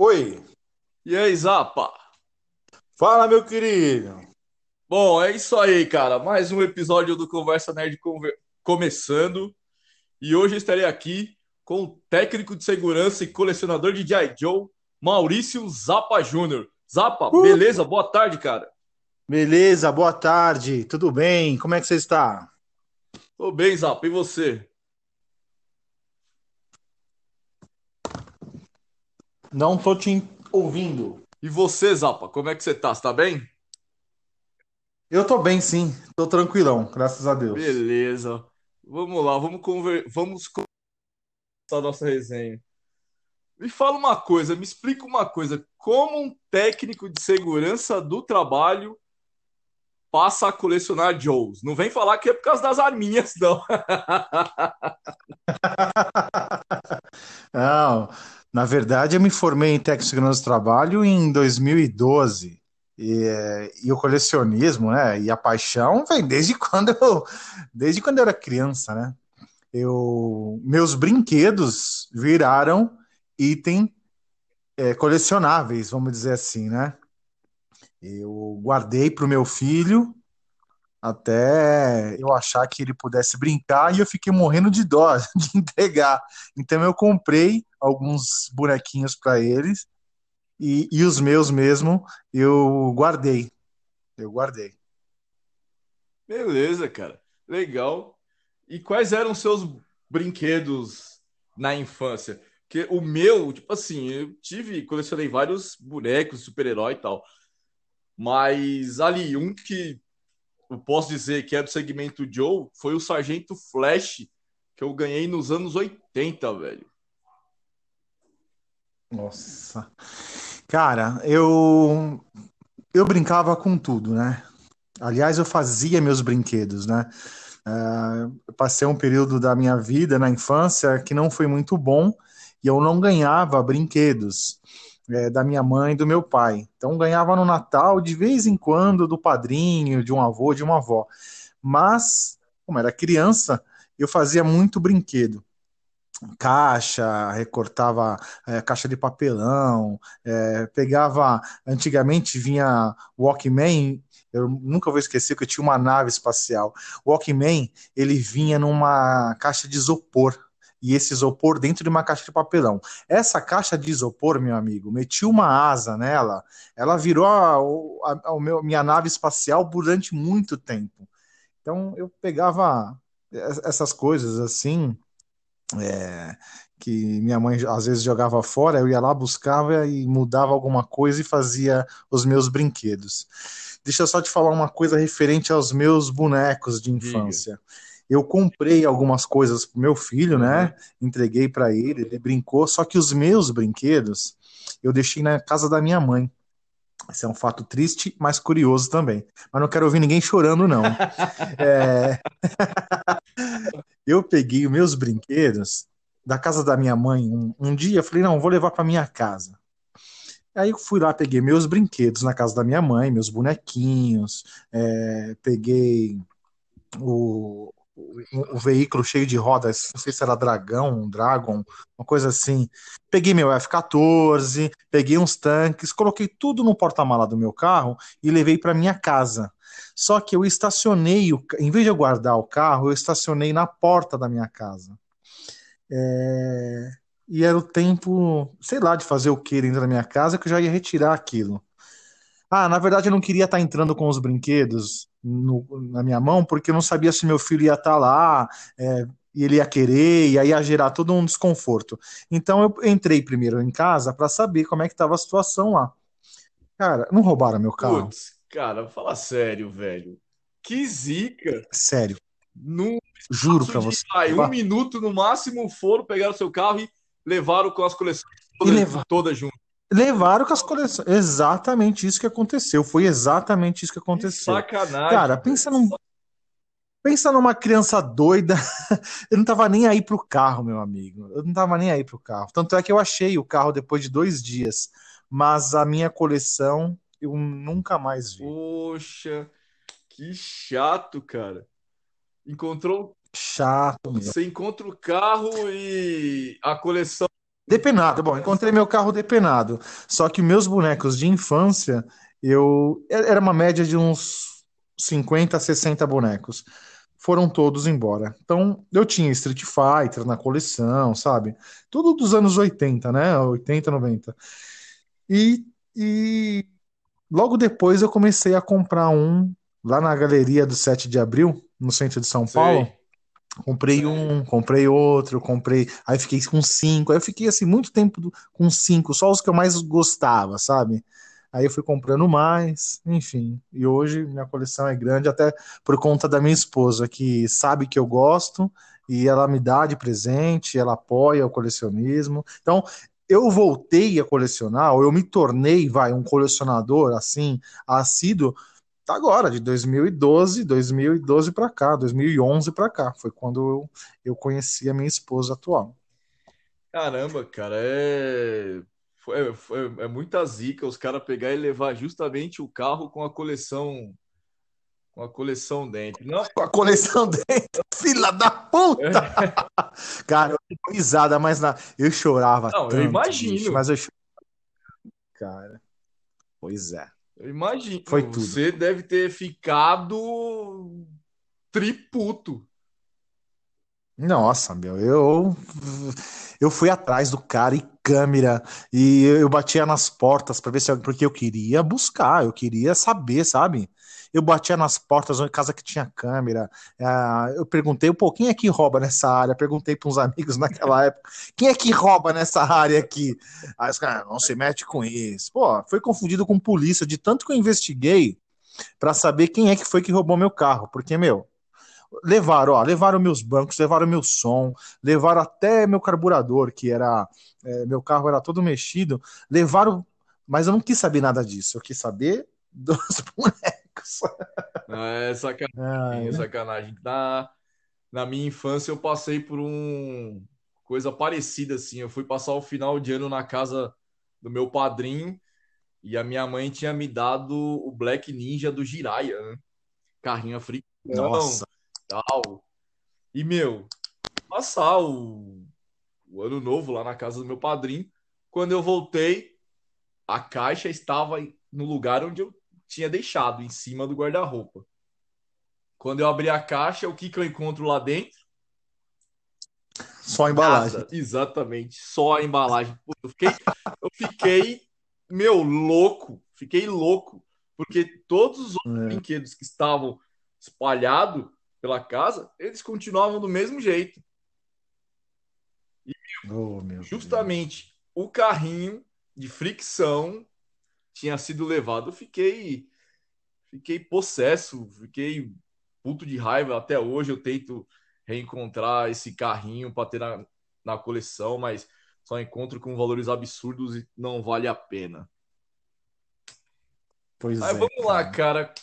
Oi, E aí, Zapa? fala meu querido. Bom, é isso aí, cara. Mais um episódio do Conversa Nerd conver- começando. E hoje estarei aqui com o técnico de segurança e colecionador de G.I. Joe, Maurício Zapa Júnior. Zapa, Uh! beleza? Boa tarde, cara. Beleza, boa tarde, tudo bem? Como é que você está? Tô bem, Zapa. E você? Não tô te ouvindo. E você, Zapa? Como é que você tá? Você tá bem? Eu tô bem, sim, tô tranquilão, graças a Deus. Beleza. Vamos lá, vamos conver... vamos começar a nossa resenha. Me fala uma coisa, me explica uma coisa. Como um técnico de segurança do trabalho passa a colecionar Joes? Não vem falar que é por causa das arminhas, não. Não, na verdade eu me formei em técnico de segurança do trabalho em 2012. E, é, e o colecionismo, né, e a paixão vem desde quando eu, desde quando eu era criança, né? Eu, meus brinquedos viraram item é, colecionáveis, vamos dizer assim, né? Eu guardei para o meu filho até eu achar que ele pudesse brincar e eu fiquei morrendo de dó de entregar. Então eu comprei alguns bonequinhos para eles e, e os meus mesmo eu guardei. Eu guardei. Beleza, cara. Legal. E quais eram seus brinquedos na infância? Porque o meu, tipo assim, eu tive, colecionei vários bonecos, super-herói e tal. Mas ali, um que eu posso dizer que é do segmento Joe foi o Sargento Flash, que eu ganhei nos anos 80, velho. Nossa. Cara, eu eu brincava com tudo, né? Aliás, eu fazia meus brinquedos, né? Eu passei um período da minha vida na infância que não foi muito bom e eu não ganhava brinquedos eh, da minha mãe e do meu pai. Então, ganhava no Natal, de vez em quando, do padrinho, de um avô, de uma avó. Mas, como era criança, eu fazia muito brinquedo caixa, recortava é, caixa de papelão, é, pegava. Antigamente vinha Walkman. Eu nunca vou esquecer que eu tinha uma nave espacial. Walkman, ele vinha numa caixa de isopor. E esse isopor dentro de uma caixa de papelão. Essa caixa de isopor, meu amigo, meti uma asa nela, ela virou a, a, a meu, minha nave espacial durante muito tempo. Então eu pegava essas coisas assim, é, que minha mãe às vezes jogava fora, eu ia lá, buscava e mudava alguma coisa e fazia os meus brinquedos. Deixa eu só te falar uma coisa referente aos meus bonecos de Diga. Eu comprei algumas coisas pro meu filho, né? Entreguei para ele, ele brincou, só que os meus brinquedos eu deixei na casa da minha mãe. Esse é um fato triste, mas curioso também. Mas não quero ouvir ninguém chorando, não. É, eu peguei os meus brinquedos da casa da minha mãe um, um dia, falei, não, vou levar para minha casa. Aí eu fui lá, peguei meus brinquedos na casa da minha mãe, meus bonequinhos, é, peguei o, o, veículo cheio de rodas, não sei se era dragão, um dragon, uma coisa assim. Peguei meu F-14, peguei uns tanques, coloquei tudo no porta-mala do meu carro e levei para minha casa. Só que eu estacionei, em vez de eu guardar o carro, eu estacionei na porta da minha casa. É, e era o tempo, sei lá, de fazer o que dentro da minha casa, que eu já ia retirar aquilo. Ah, na verdade eu não queria estar entrando com os brinquedos no- na minha mão, porque eu não sabia se meu filho ia estar lá, é, e ele ia querer, e aí ia gerar todo um desconforto. Então eu entrei primeiro em casa para saber como é que estava a situação lá. Cara, não roubaram meu carro, Putz, cara, fala sério, velho. Que zica. sério, Num juro para você. um minuto no máximo, foram, pegaram seu carro e levaram com as coleções E todas, levar. todas juntas. Levaram com as coleções. Exatamente isso que aconteceu. Foi exatamente isso que Que aconteceu. sacanagem, Cara, pensa num, pensa numa criança doida. Eu não tava nem aí pro carro, meu amigo. Eu não tava nem aí pro carro. Tanto é que eu achei o carro depois de dois dias. Mas a minha coleção eu nunca mais vi. Poxa, que chato, cara. Encontrou, Chato mesmo. você encontra o carro e a coleção Depenado, bom, encontrei meu carro depenado. Só que meus bonecos de infância, eu era uma média de uns 50, 60 bonecos. Foram todos embora. Então, eu tinha Street Fighter na coleção, sabe? Tudo dos anos 80, né? 80, 90. E, e logo depois eu comecei a comprar um lá na galeria do 7 de abril, no centro de São Paulo. Comprei um, comprei outro, comprei. Aí fiquei com cinco. Aí eu fiquei assim muito tempo com cinco, só os que eu mais gostava, sabe? Aí eu fui comprando mais, enfim. E hoje minha coleção é grande, até por conta da minha esposa, que sabe que eu gosto e ela me dá de presente, ela apoia o colecionismo. Então, eu voltei a colecionar, ou eu me tornei, vai, um colecionador assim, assíduo Tá agora, de 2012, 2012 para cá, 2011 para cá. Foi quando eu, eu conheci a minha esposa atual. Caramba, cara, é... Foi- é muita zica os caras pegar e levar justamente o carro com a coleção com a coleção dentro. Não, Com a coleção dentro, filha da puta! Cara, eu dei risada, mas na... eu chorava Não, eu tanto, imagino. bicho, mas eu chorava. Cara, pois é. Eu imagino. Foi tudo. Você deve ter ficado triputo. Nossa, meu, eu eu fui atrás do cara e câmera e eu batia nas portas para ver se porque eu queria buscar, eu queria saber, sabe? Eu batia nas portas em casa que tinha câmera. ah, eu perguntei, pô, quem é que rouba nessa área? Perguntei para uns amigos naquela época, quem é que rouba nessa área aqui? Aí os caras, não se mete com isso. Pô, foi confundido com polícia de tanto que eu investiguei para saber quem é que foi que roubou meu carro, porque meu Levaram, ó, levaram meus bancos, levaram meu som, levaram até meu carburador, que era. é, meu carro era todo mexido. Levaram. Mas eu não quis saber nada disso. Eu quis saber dos. É sacanagem, Ai, é sacanagem. Na, na minha infância eu passei por um coisa parecida assim. Eu fui passar o final de ano na casa do meu padrinho e a minha mãe tinha me dado o Black Ninja do Jiraiya, né? Carrinho africano, nossa. tal. E meu, passar o, o ano novo lá na casa do meu padrinho. Quando eu voltei, a caixa estava no lugar onde eu tinha deixado, em cima do guarda-roupa. Quando eu abri a caixa, o que que eu encontro lá dentro? Só a embalagem. Nada. Exatamente, só a embalagem. Eu fiquei, eu fiquei, meu, louco. Fiquei louco. Porque todos os outros É. brinquedos que estavam espalhados pela casa, eles continuavam do mesmo jeito. Oh, meu Deus. Justamente o carrinho de fricção tinha sido levado. Eu fiquei, fiquei possesso, fiquei puto de raiva. Até hoje eu tento reencontrar esse carrinho para ter na, na coleção, mas só encontro com valores absurdos e não vale a pena. Pois Mas é, vamos lá, cara. cara.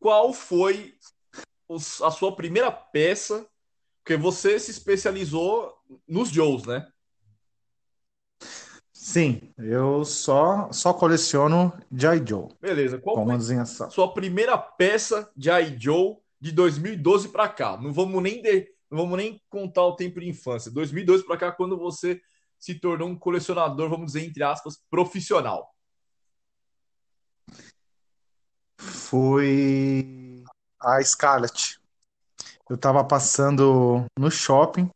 Qual foi a sua primeira peça? Porque você se especializou nos Joes, né? Sim, eu só, só coleciono G.I. Joe, Beleza. Qual foi desenhação. sua primeira peça de I. Joe de 2012 para cá. Não vamos nem de- não vamos nem contar o tempo de infância. 2012 para cá quando você se tornou um colecionador, vamos dizer entre aspas, profissional. Foi a Scarlett. Eu tava passando no shopping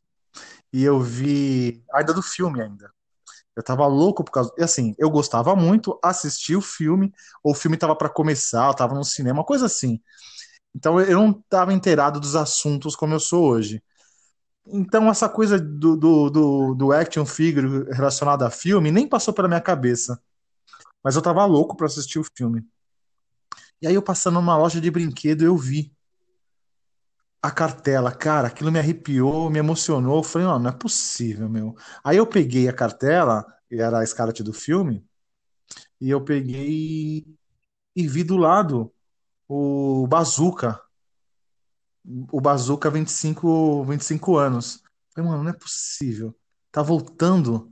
e eu vi, ainda do filme ainda. Eu tava louco por causa, e assim, eu gostava muito, assisti o filme, ou o filme tava para começar, eu tava no cinema, coisa assim. Então eu não tava inteirado dos assuntos como eu sou hoje. Então essa coisa do, do, do, do action figure relacionado a filme nem passou pela minha cabeça. Mas eu tava louco para assistir o filme. E aí eu passando numa loja de brinquedo, eu vi a cartela, cara, aquilo me arrepiou, me emocionou. Falei, não, não é possível, meu. Aí eu peguei a cartela, que era a Scarlett do filme, e eu peguei e vi do lado o Bazooka, o Bazooka 25, 25 anos. Falei, mano, não é possível. Tá voltando.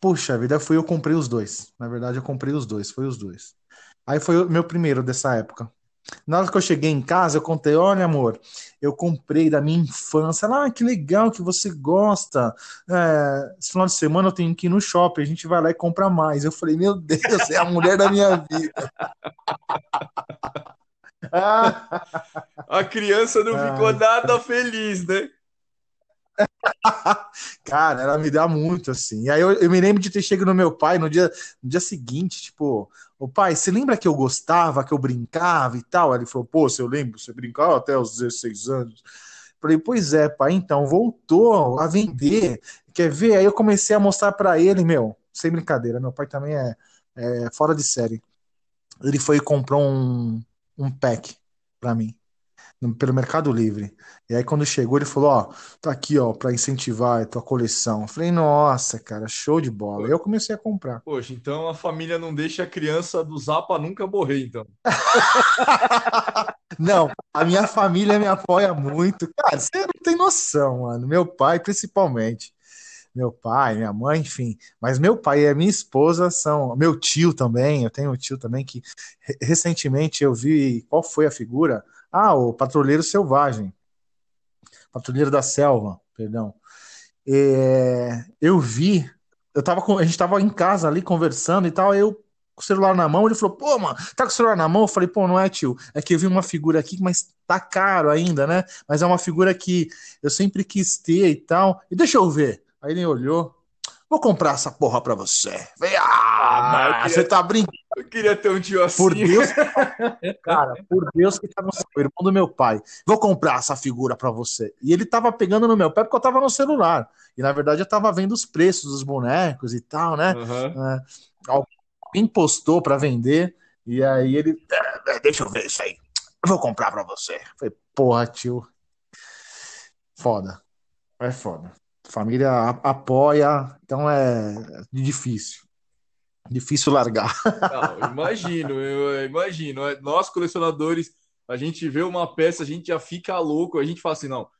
Poxa vida, foi eu comprei os dois. Na verdade, eu comprei os dois, foi os dois. Aí foi o meu primeiro dessa época. Na hora que eu cheguei em casa, eu contei: olha, amor, eu comprei da minha infância. Ela, ah, que legal que você gosta. É, esse final de semana eu tenho que ir no shopping, a gente vai lá e compra mais. Eu falei: meu Deus, é a mulher da minha vida. a criança não ficou nada feliz, né? Cara, ela me dá muito, assim. E aí eu, eu, me lembro de ter chegado no meu pai no dia, no dia seguinte, tipo, o pai, você lembra que eu gostava, que eu brincava e tal? Ele falou, pô, eu lembro, você brincava até os 16 anos. Falei, pois é, pai, então, voltou a vender. Quer ver? Aí eu comecei a mostrar para ele, meu, sem brincadeira, meu pai também é, é fora de série. Ele foi e comprou um, um pack para mim pelo Mercado Livre. E aí quando chegou, ele falou, ó, tá aqui, ó, para incentivar a tua coleção. Eu falei, nossa, cara, show de bola. Aí eu comecei a comprar. Poxa, então a família não deixa a criança do Zapa nunca morrer, então. não, a minha família me apoia muito. Cara, você não tem noção, mano. Meu pai, principalmente meu pai, minha mãe, enfim. Mas meu pai e a minha esposa são. Meu tio também, eu tenho um tio também que recentemente eu vi. Qual foi a figura? Ah, o Patrulheiro Selvagem. Patrulheiro da Selva, perdão. É, eu vi, eu tava com, a gente tava em casa ali conversando e tal, eu com o celular na mão, ele falou, pô, mano, tá com o celular na mão? Eu falei, pô, não é, tio, é que eu vi uma figura aqui, mas tá caro ainda, né? Mas é uma figura que eu sempre quis ter e tal, e deixa eu ver. Aí ele olhou, vou comprar essa porra pra você. Falei, ah, ah você tá brincando. Eu queria ter um tio assim. Por Deus, cara, por Deus que tá no seu irmão do meu pai. Vou comprar essa figura para você. E ele tava pegando no meu pé porque eu tava no celular. E na verdade eu tava vendo os preços dos bonecos e tal, né? Uhum. É, alguém postou para vender. E aí ele, é, é, deixa eu ver isso aí. Eu vou comprar para você. Eu falei, porra, tio. Foda. É foda. Família apoia, então é difícil. Difícil largar. Não, imagino, eu imagino. Nós, colecionadores, a gente vê uma peça, a gente já fica louco, a gente fala assim, não,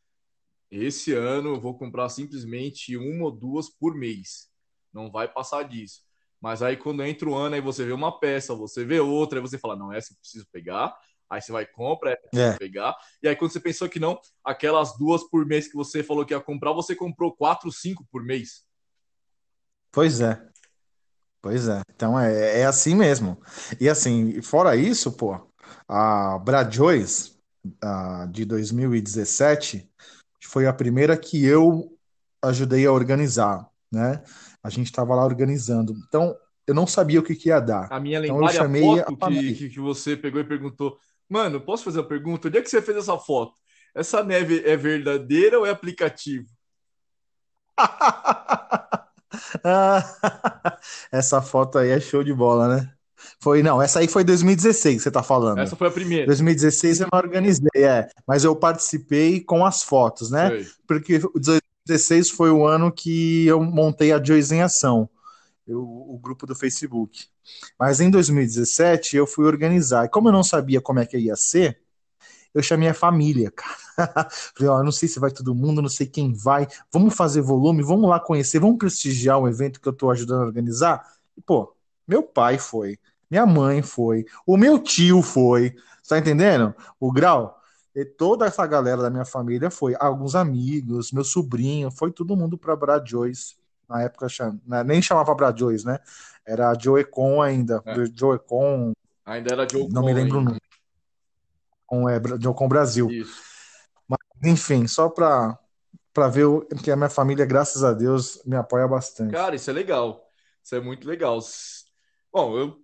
esse ano eu vou comprar simplesmente uma ou duas por mês. Não vai passar disso. Mas aí quando entra o ano, aí você vê uma peça, você vê outra, aí você fala, não, essa eu preciso pegar. Aí você vai compra, é, é. pegar. E aí quando você pensou que não, aquelas duas por mês que você falou que ia comprar, você comprou quatro, cinco por mês. Pois é. Pois é, então é, é assim mesmo. E assim, fora isso, pô, a Bradjoys a, de 2017 foi a primeira que eu ajudei a organizar, né? A gente estava lá organizando. Então, eu não sabia o que, que ia dar. A minha então, eu chamei foto a que, que você pegou e perguntou, mano, posso fazer uma pergunta? Onde é que você fez essa foto? Essa neve é verdadeira ou é aplicativo? essa foto aí é show de bola, né? Foi, não, essa aí foi 2016, você tá falando. Essa foi a primeira. 2016 eu não organizei, é, mas eu participei com as fotos, né? Sei. Porque 2016 foi o ano que eu montei a Joyce em Ação, eu, o grupo do Facebook. Mas em 2017 eu fui organizar. E como eu não sabia como é que ia ser, eu chamei a família, cara. Falei, ó, não sei se vai todo mundo, não sei quem vai. Vamos fazer volume, vamos lá conhecer, vamos prestigiar o evento que eu tô ajudando a organizar. E, pô, meu pai foi, minha mãe foi, o meu tio foi, tá entendendo? O grau. E toda essa galera da minha família foi, alguns amigos, meu sobrinho, foi todo mundo para Brad Joyce. Na época nem chamava Brad Joyce, né? Era Joe Con ainda. É. Ainda era Joe Não me lembro o nome com, é, com o Brasil. Isso. Mas, enfim, só para para ver o, que a minha família, graças a Deus, me apoia bastante. Cara, isso é legal. Isso é muito legal. Bom, eu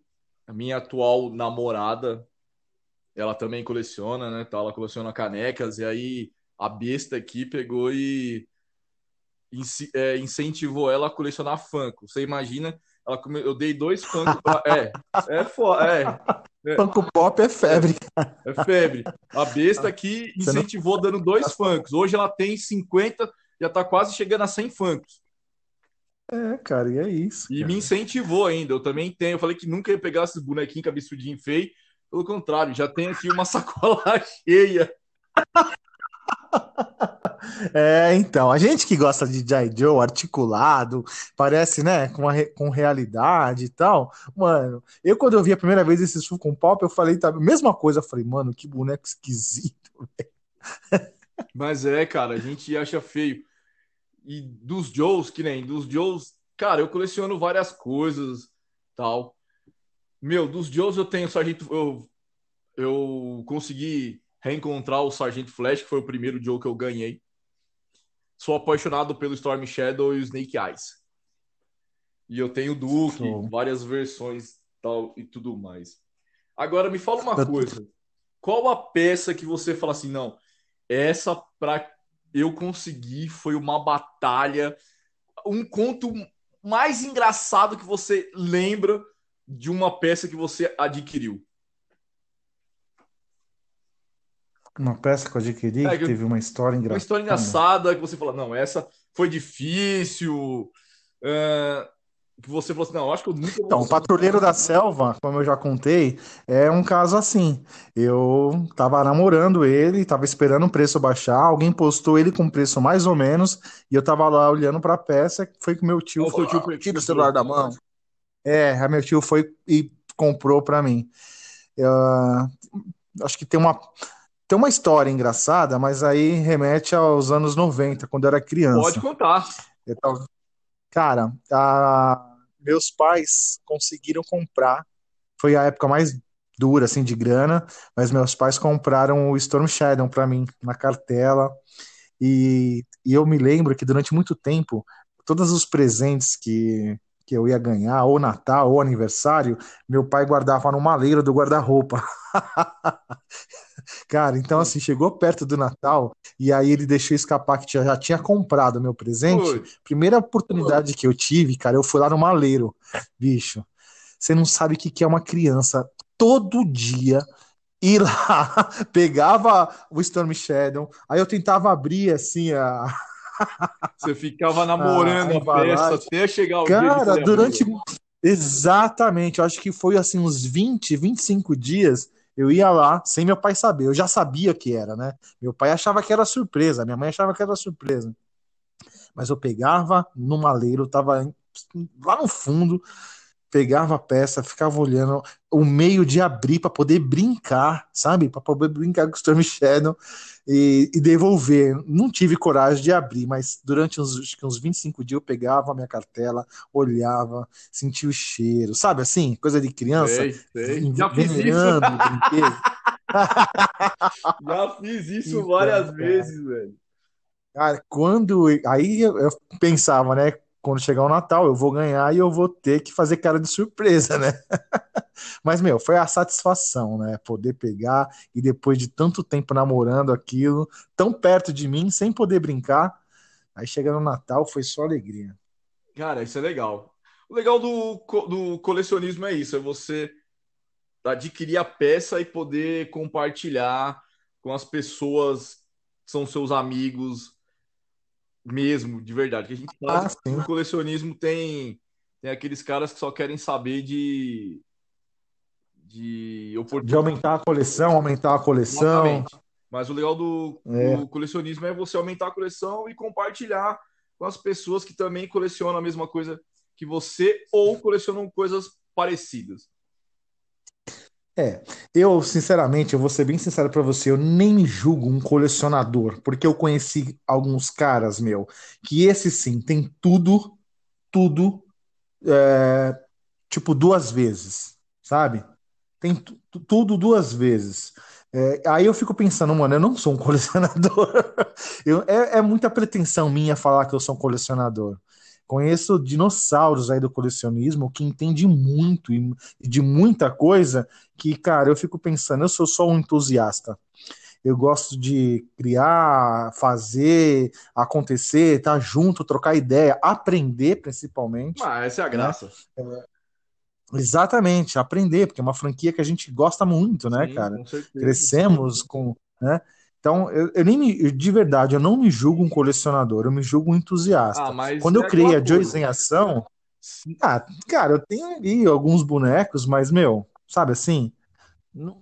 a minha atual namorada, ela também coleciona, né? Tá, ela coleciona canecas e aí a besta aqui pegou e é, incentivou ela a colecionar Funko. Você imagina? Ela come... Eu dei dois Funko pra... É, é, foda, é. É. Funko Pop é febre, cara. É febre. A besta que incentivou dando dois funkos. Hoje ela tem 50, já tá quase chegando a 100 funkos. É, cara, e é isso. E cara. me incentivou ainda. Eu também tenho. Eu falei que nunca ia pegar esses bonequinhos cabeçudinho feio. Pelo contrário, já tem aqui uma sacola cheia. É, então, a gente que gosta de G.I. Joe articulado, parece, né, com, com realidade e tal, mano, eu quando eu vi a primeira vez esse Funko Pop, eu falei, tá, mesma coisa, eu falei, mano, que boneco esquisito. Mas é, cara, a gente acha feio. E dos Joes, que nem dos Joes, cara, eu coleciono várias coisas, tal. Meu, dos Joes eu tenho Sargento, eu, eu consegui reencontrar o Sargento Flash, que foi o primeiro Joe que eu ganhei. Sou apaixonado pelo Storm Shadow e o Snake Eyes. E eu tenho Duke, várias versões tal e tudo mais. Agora me fala uma coisa. Qual a peça que você fala assim, não, essa para eu conseguir foi uma batalha, um conto mais engraçado que você lembra de uma peça que você adquiriu? Uma peça que eu adquiri é, que teve uma história engraçada. Uma história engraçada que você fala, não, essa foi difícil. Uh, que você falou assim, não, acho que eu nunca. Então, o Patrulheiro da Selva, como eu já contei, é um caso assim. Eu tava namorando ele, tava esperando o preço baixar, alguém postou ele com preço mais ou menos, e eu tava lá olhando pra peça, foi que meu tio, falou, tio ah, tira o celular da mão. É, aí meu tio foi e comprou pra mim. Eu, acho que tem uma tem uma história engraçada, mas aí remete aos anos 90, quando eu era criança. Pode contar. cara, a... meus pais conseguiram comprar. Foi a época mais dura, assim, de grana, mas meus pais compraram o Storm Shadow para mim, na cartela. E, e eu me lembro que durante muito tempo, todos os presentes que, que eu ia ganhar, ou Natal, ou aniversário, meu pai guardava no maleiro do guarda-roupa. Cara, então assim, chegou perto do Natal e aí ele deixou escapar que já tinha comprado meu presente. Primeira oportunidade que eu tive, cara, eu fui lá no maleiro. Bicho, você não sabe o que é uma criança todo dia ir lá, pegava o Storm Shadow, aí eu tentava abrir assim a. Você ficava namorando a, a peça até chegar o Cara, durante. Exatamente, eu acho que foi assim uns 20, 25 dias eu ia lá sem meu pai saber. Eu já sabia que era, né? Meu pai achava que era surpresa, minha mãe achava que era surpresa. Mas eu pegava no maleiro, tava lá no fundo, pegava a peça, ficava olhando o meio de abrir para poder brincar, sabe? Para poder brincar com o Storm Shadow e, e, devolver. Não tive coragem de abrir, mas durante uns, acho que uns 25 dias eu pegava a minha cartela, olhava, sentia o cheiro, sabe assim? Coisa de criança. Sei, sei. Já fiz isso. Já fiz isso então, várias vezes, velho. Cara, quando. Aí eu pensava, né? Quando chegar o Natal, eu vou ganhar e eu vou ter que fazer cara de surpresa, né? Mas, meu, foi a satisfação, né? Poder pegar e depois de tanto tempo namorando aquilo, tão perto de mim, sem poder brincar, aí chega no Natal, foi só alegria. Cara, isso é legal. O legal do, do colecionismo é isso, é você adquirir a peça e poder compartilhar com as pessoas que são seus amigos, mesmo, de verdade. Que a gente sabe ah, que o colecionismo tem, tem aqueles caras que só querem saber de. De, de aumentar a coleção, aumentar a coleção. Exatamente. Mas o legal do, é. do colecionismo é você aumentar a coleção e compartilhar com as pessoas que também colecionam a mesma coisa que você ou colecionam coisas parecidas. É, eu sinceramente, eu vou ser bem sincero para você, eu nem julgo um colecionador, porque eu conheci alguns caras, meu, que esse sim tem tudo, tudo, é, tipo duas vezes, sabe? Tem tudo duas vezes. É, aí eu fico pensando, mano, eu não sou um colecionador. eu, é, é muita pretensão minha falar que eu sou um colecionador. Conheço dinossauros aí do colecionismo que entende muito e de muita coisa que, cara, eu fico pensando, eu sou só um entusiasta. Eu gosto de criar, fazer, acontecer, estar tá junto, trocar ideia, aprender principalmente. Ah, essa é a né? graça. Né? É, exatamente, aprender, porque é uma franquia que a gente gosta muito, né, Sim, cara? Com Crescemos com. Né? Então, eu, eu nem me, de verdade, eu não me julgo um colecionador, eu me julgo um entusiasta. Ah, Quando eu é criei a Joyce em Ação, ah, cara, eu tenho ali alguns bonecos, mas, meu, sabe assim, não,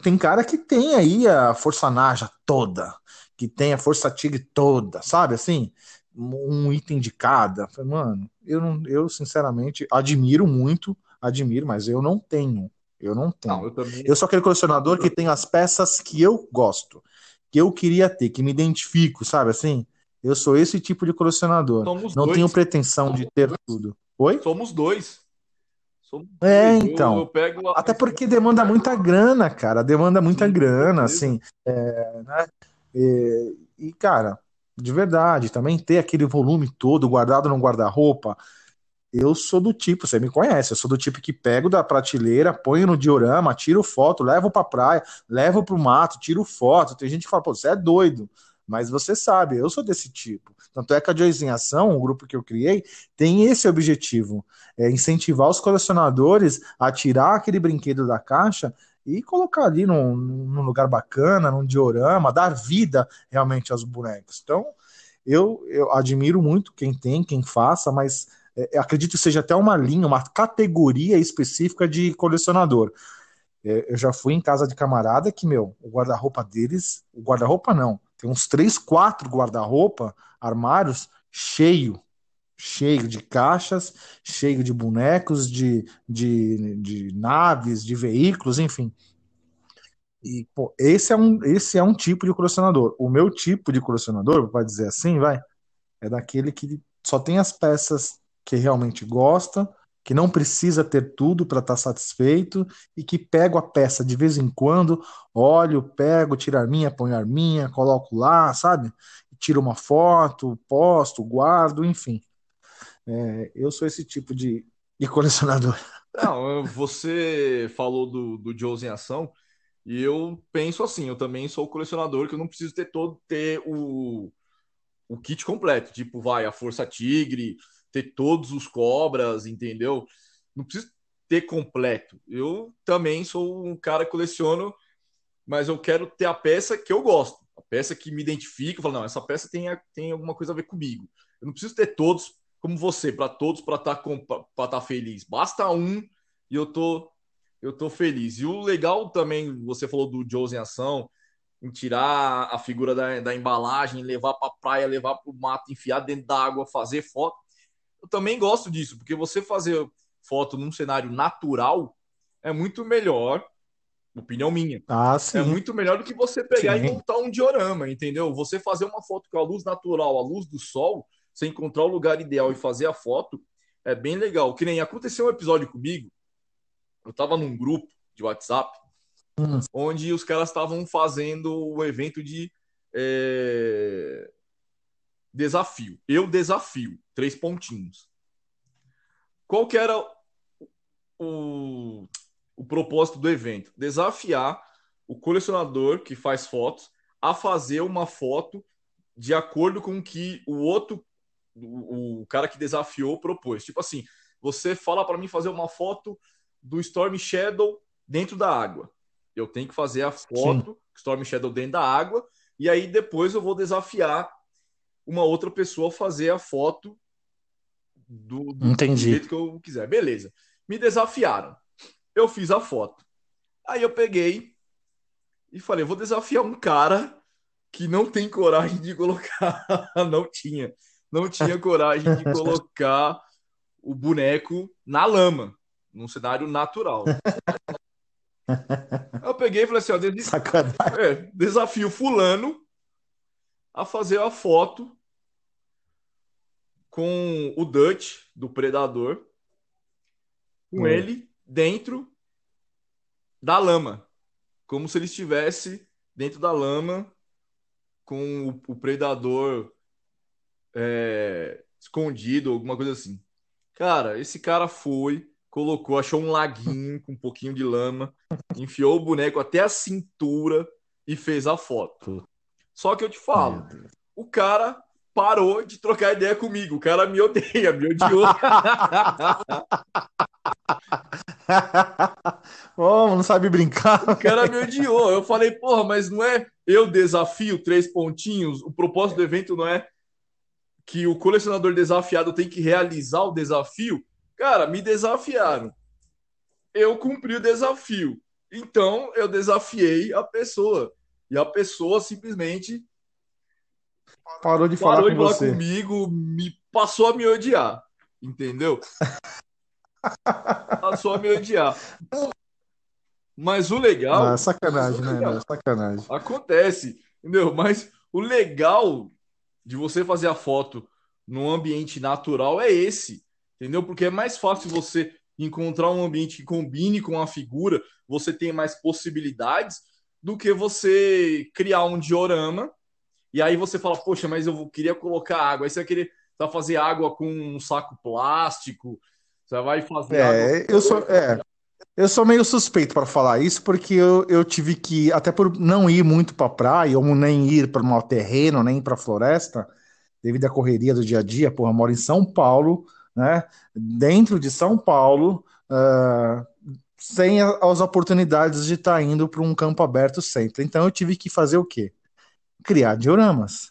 tem cara que tem aí a Força Naja toda, que tem a Força Tigre toda, sabe assim? Um item de cada. Mano, eu, não, eu sinceramente admiro muito, admiro, mas eu não tenho. Eu não tenho. Não, eu, também... eu sou aquele colecionador que tem as peças que eu gosto, que eu queria ter, que me identifico, sabe assim? Eu sou esse tipo de colecionador. Somos não dois. tenho pretensão de ter tudo. Oi? Somos dois. Somos é, dois. então. Eu, eu pego... Até porque demanda muita grana, cara. Demanda muita Sim, grana, assim. É, né? e, e, cara, de verdade, também ter aquele volume todo guardado no guarda-roupa eu sou do tipo, você me conhece, eu sou do tipo que pego da prateleira, ponho no diorama, tiro foto, levo pra praia, levo pro mato, tiro foto. Tem gente que fala, pô, você é doido. Mas você sabe, eu sou desse tipo. Tanto é que a Joyce em Ação, o grupo que eu criei, tem esse objetivo: é incentivar os colecionadores a tirar aquele brinquedo da caixa e colocar ali num, num lugar bacana, num diorama, dar vida realmente aos bonecos. Então, eu, eu admiro muito quem tem, quem faça, mas é, acredito que seja até uma linha, uma categoria específica de colecionador. É, eu já fui em casa de camarada que, meu, o guarda-roupa deles, o guarda-roupa não, tem uns três, quatro guarda-roupa, armários, cheio, cheio de caixas, cheio de bonecos, de, de, de naves, de veículos, enfim. E, pô, esse é, um, esse é um tipo de colecionador. O meu tipo de colecionador, vai dizer assim, vai, é daquele que só tem as peças que realmente gosta, que não precisa ter tudo para estar tá satisfeito e que pego a peça de vez em quando, olho, pego, tiro a minha, ponho a minha, coloco lá, sabe? Tiro uma foto, posto, guardo, enfim. É, eu sou esse tipo de, de colecionador. Não, você falou do, do Joe's em ação e eu penso assim, eu também sou colecionador que eu não preciso ter todo ter o, o kit completo, tipo, vai, a Força Tigre, ter todos os cobras, entendeu? Não preciso ter completo. Eu também sou um cara que coleciono, mas eu quero ter a peça que eu gosto, a peça que me identifica. Eu não, essa peça tem, tem alguma coisa a ver comigo. Eu não preciso ter todos como você, para todos, para estar tá, tá feliz. Basta um e eu tô, eu tô feliz. E o legal também, você falou do Joe's em ação, em tirar a figura da, da embalagem, levar para praia, levar para o mato, enfiar dentro da água, fazer foto eu também gosto disso, porque você fazer foto num cenário natural é muito melhor, opinião minha. Ah, sim. É muito melhor do que você pegar sim. e montar um diorama, entendeu? Você fazer uma foto com a luz natural, a luz do sol, você encontrar o lugar ideal e fazer a foto, é bem legal. Que nem aconteceu um episódio comigo, eu tava num grupo de WhatsApp, hum. onde os caras estavam fazendo o evento de é, desafio. Eu desafio. Três pontinhos. Qual que era o, o propósito do evento? Desafiar o colecionador que faz fotos a fazer uma foto de acordo com o que o outro, o, o cara que desafiou, propôs. Tipo assim, você fala para mim fazer uma foto do Storm Shadow dentro da água. Eu tenho que fazer a foto Sim. Storm Shadow dentro da água e aí depois eu vou desafiar uma outra pessoa fazer a foto do, do, do jeito que eu quiser. Beleza. Me desafiaram. Eu fiz a foto. Aí eu peguei e falei: vou desafiar um cara que não tem coragem de colocar. não tinha. Não tinha coragem de colocar o boneco na lama, num cenário natural. Eu peguei e falei assim: ó, des... é, desafio Fulano a fazer a foto com o Dutch do Predador, com hum. ele dentro da lama, como se ele estivesse dentro da lama com o, o Predador é, escondido, alguma coisa assim. Cara, esse cara foi, colocou, achou um laguinho com um pouquinho de lama, enfiou o boneco até a cintura e fez a foto. Só que eu te falo, o cara parou de trocar ideia comigo. O cara me odeia, me odiou. oh, não sabe brincar. O cara me odiou. Eu falei, porra, mas não é eu desafio três pontinhos? O propósito do evento não é que o colecionador desafiado tem que realizar o desafio? Cara, me desafiaram. Eu cumpri o desafio. Então eu desafiei a pessoa. E a pessoa simplesmente parou de falar, parou com, de falar você. comigo, me passou a me odiar. Entendeu? passou a me odiar. Mas o legal. Ah, sacanagem, né? Não, sacanagem. Acontece, entendeu? Mas o legal de você fazer a foto num ambiente natural é esse, entendeu? Porque é mais fácil você encontrar um ambiente que combine com a figura, você tem mais possibilidades do que você criar um diorama e aí você fala, poxa, mas eu queria colocar água. Aí você vai querer vai fazer água com um saco plástico, você vai fazer É, água... eu sou, é, eu sou meio suspeito para falar isso, porque eu, eu tive que, até por não ir muito para praia, ou nem ir para um terreno, nem para floresta, devido à correria do dia a dia, porra, eu moro em São Paulo, né? Dentro de São Paulo, uh, sem as oportunidades de estar tá indo para um campo aberto sempre. Então eu tive que fazer o quê? Criar dioramas.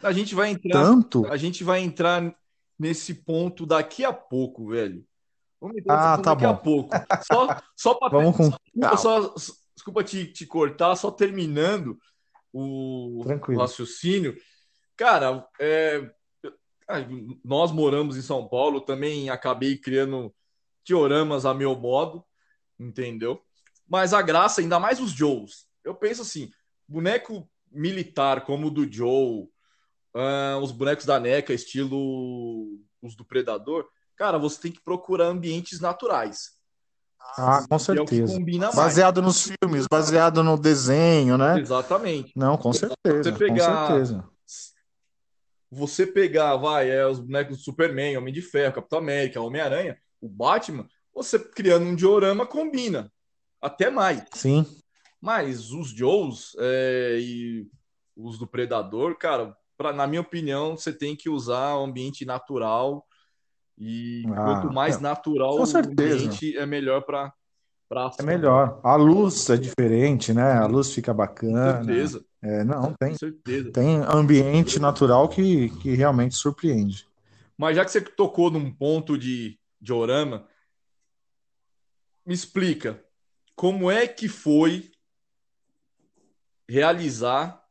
A gente vai entrar, Tanto... a gente vai entrar nesse ponto daqui a pouco, velho. Vamos entrar ah, tá daqui bom. a pouco. Só, só para Vamos com desculpa, só, desculpa te, te cortar, só terminando o, o raciocínio. Cara, é, nós moramos em São Paulo, também acabei criando dioramas a meu modo, entendeu? Mas a graça, ainda mais os Joes. Eu penso assim, boneco militar como o do Joe, uh, os bonecos da NECA, estilo os do Predador, cara, você tem que procurar ambientes naturais. Ah, com certeza. É baseado nos filmes, baseado no desenho, né? Exatamente. Não, com certeza. Você pegar, com certeza. Você pegar, vai, é, os bonecos do Superman, Homem de Ferro, Capitão América, Homem-Aranha, o Batman, você criando um diorama combina. Até mais. Sim. Mas os Joes é, e os do Predador, cara, pra, na minha opinião, você tem que usar o ambiente natural. E ah, quanto mais é. natural o ambiente, é melhor para. É melhor. A luz é diferente, né? A luz fica bacana. Com certeza. É, não, tem, tem ambiente natural que, que realmente surpreende. Mas já que você tocou num ponto de diorama, me explica como é que foi realizar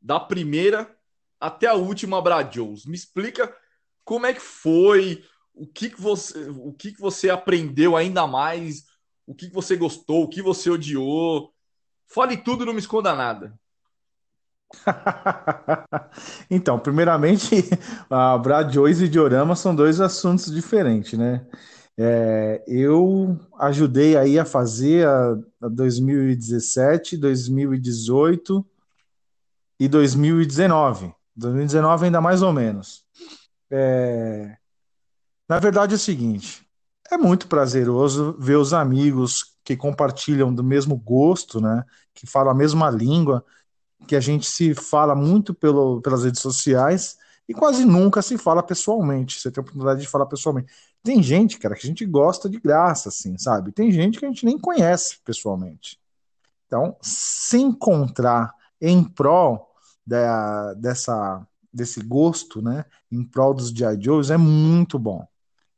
da primeira até a última Bradios. Me explica como é que foi, o que, que você, o que, que você aprendeu ainda mais, o que, que você gostou, o que você odiou. Fale tudo, não me esconda nada. então, primeiramente, a Brad Joyce e diorama são dois assuntos diferentes, né? É, eu ajudei aí a fazer a, a 2017, 2018 e 2019. 2019 ainda mais ou menos. É, na verdade é o seguinte, é muito prazeroso ver os amigos que compartilham do mesmo gosto, né? Que falam a mesma língua, que a gente se fala muito pelo, pelas redes sociais e quase nunca se fala pessoalmente. Você tem a oportunidade de falar pessoalmente. Tem gente, cara, que a gente gosta de graça, assim, sabe? Tem gente que a gente nem conhece pessoalmente. Então, se encontrar em prol da, dessa, desse gosto, né, em prol dos G.I. Joes é muito bom.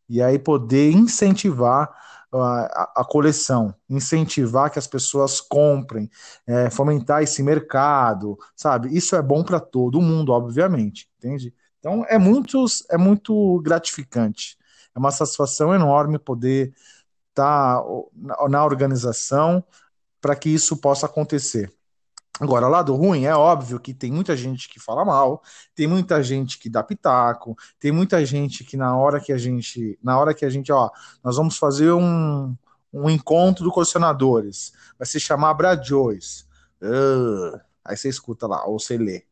E aí poder incentivar a, a, coleção, incentivar que as pessoas comprem, é, fomentar esse mercado, sabe? Isso é bom para todo mundo, obviamente, entende? Então é muito, é muito gratificante. É uma satisfação enorme poder estar tá na organização para que isso possa acontecer. Agora, lado ruim, é óbvio que tem muita gente que fala mal, tem muita gente que dá pitaco, tem muita gente que na hora que a gente, na hora que a gente, ó, nós vamos fazer um, um encontro do colecionadores, vai se chamar Bradjois. Uh, aí você escuta lá, ou você lê.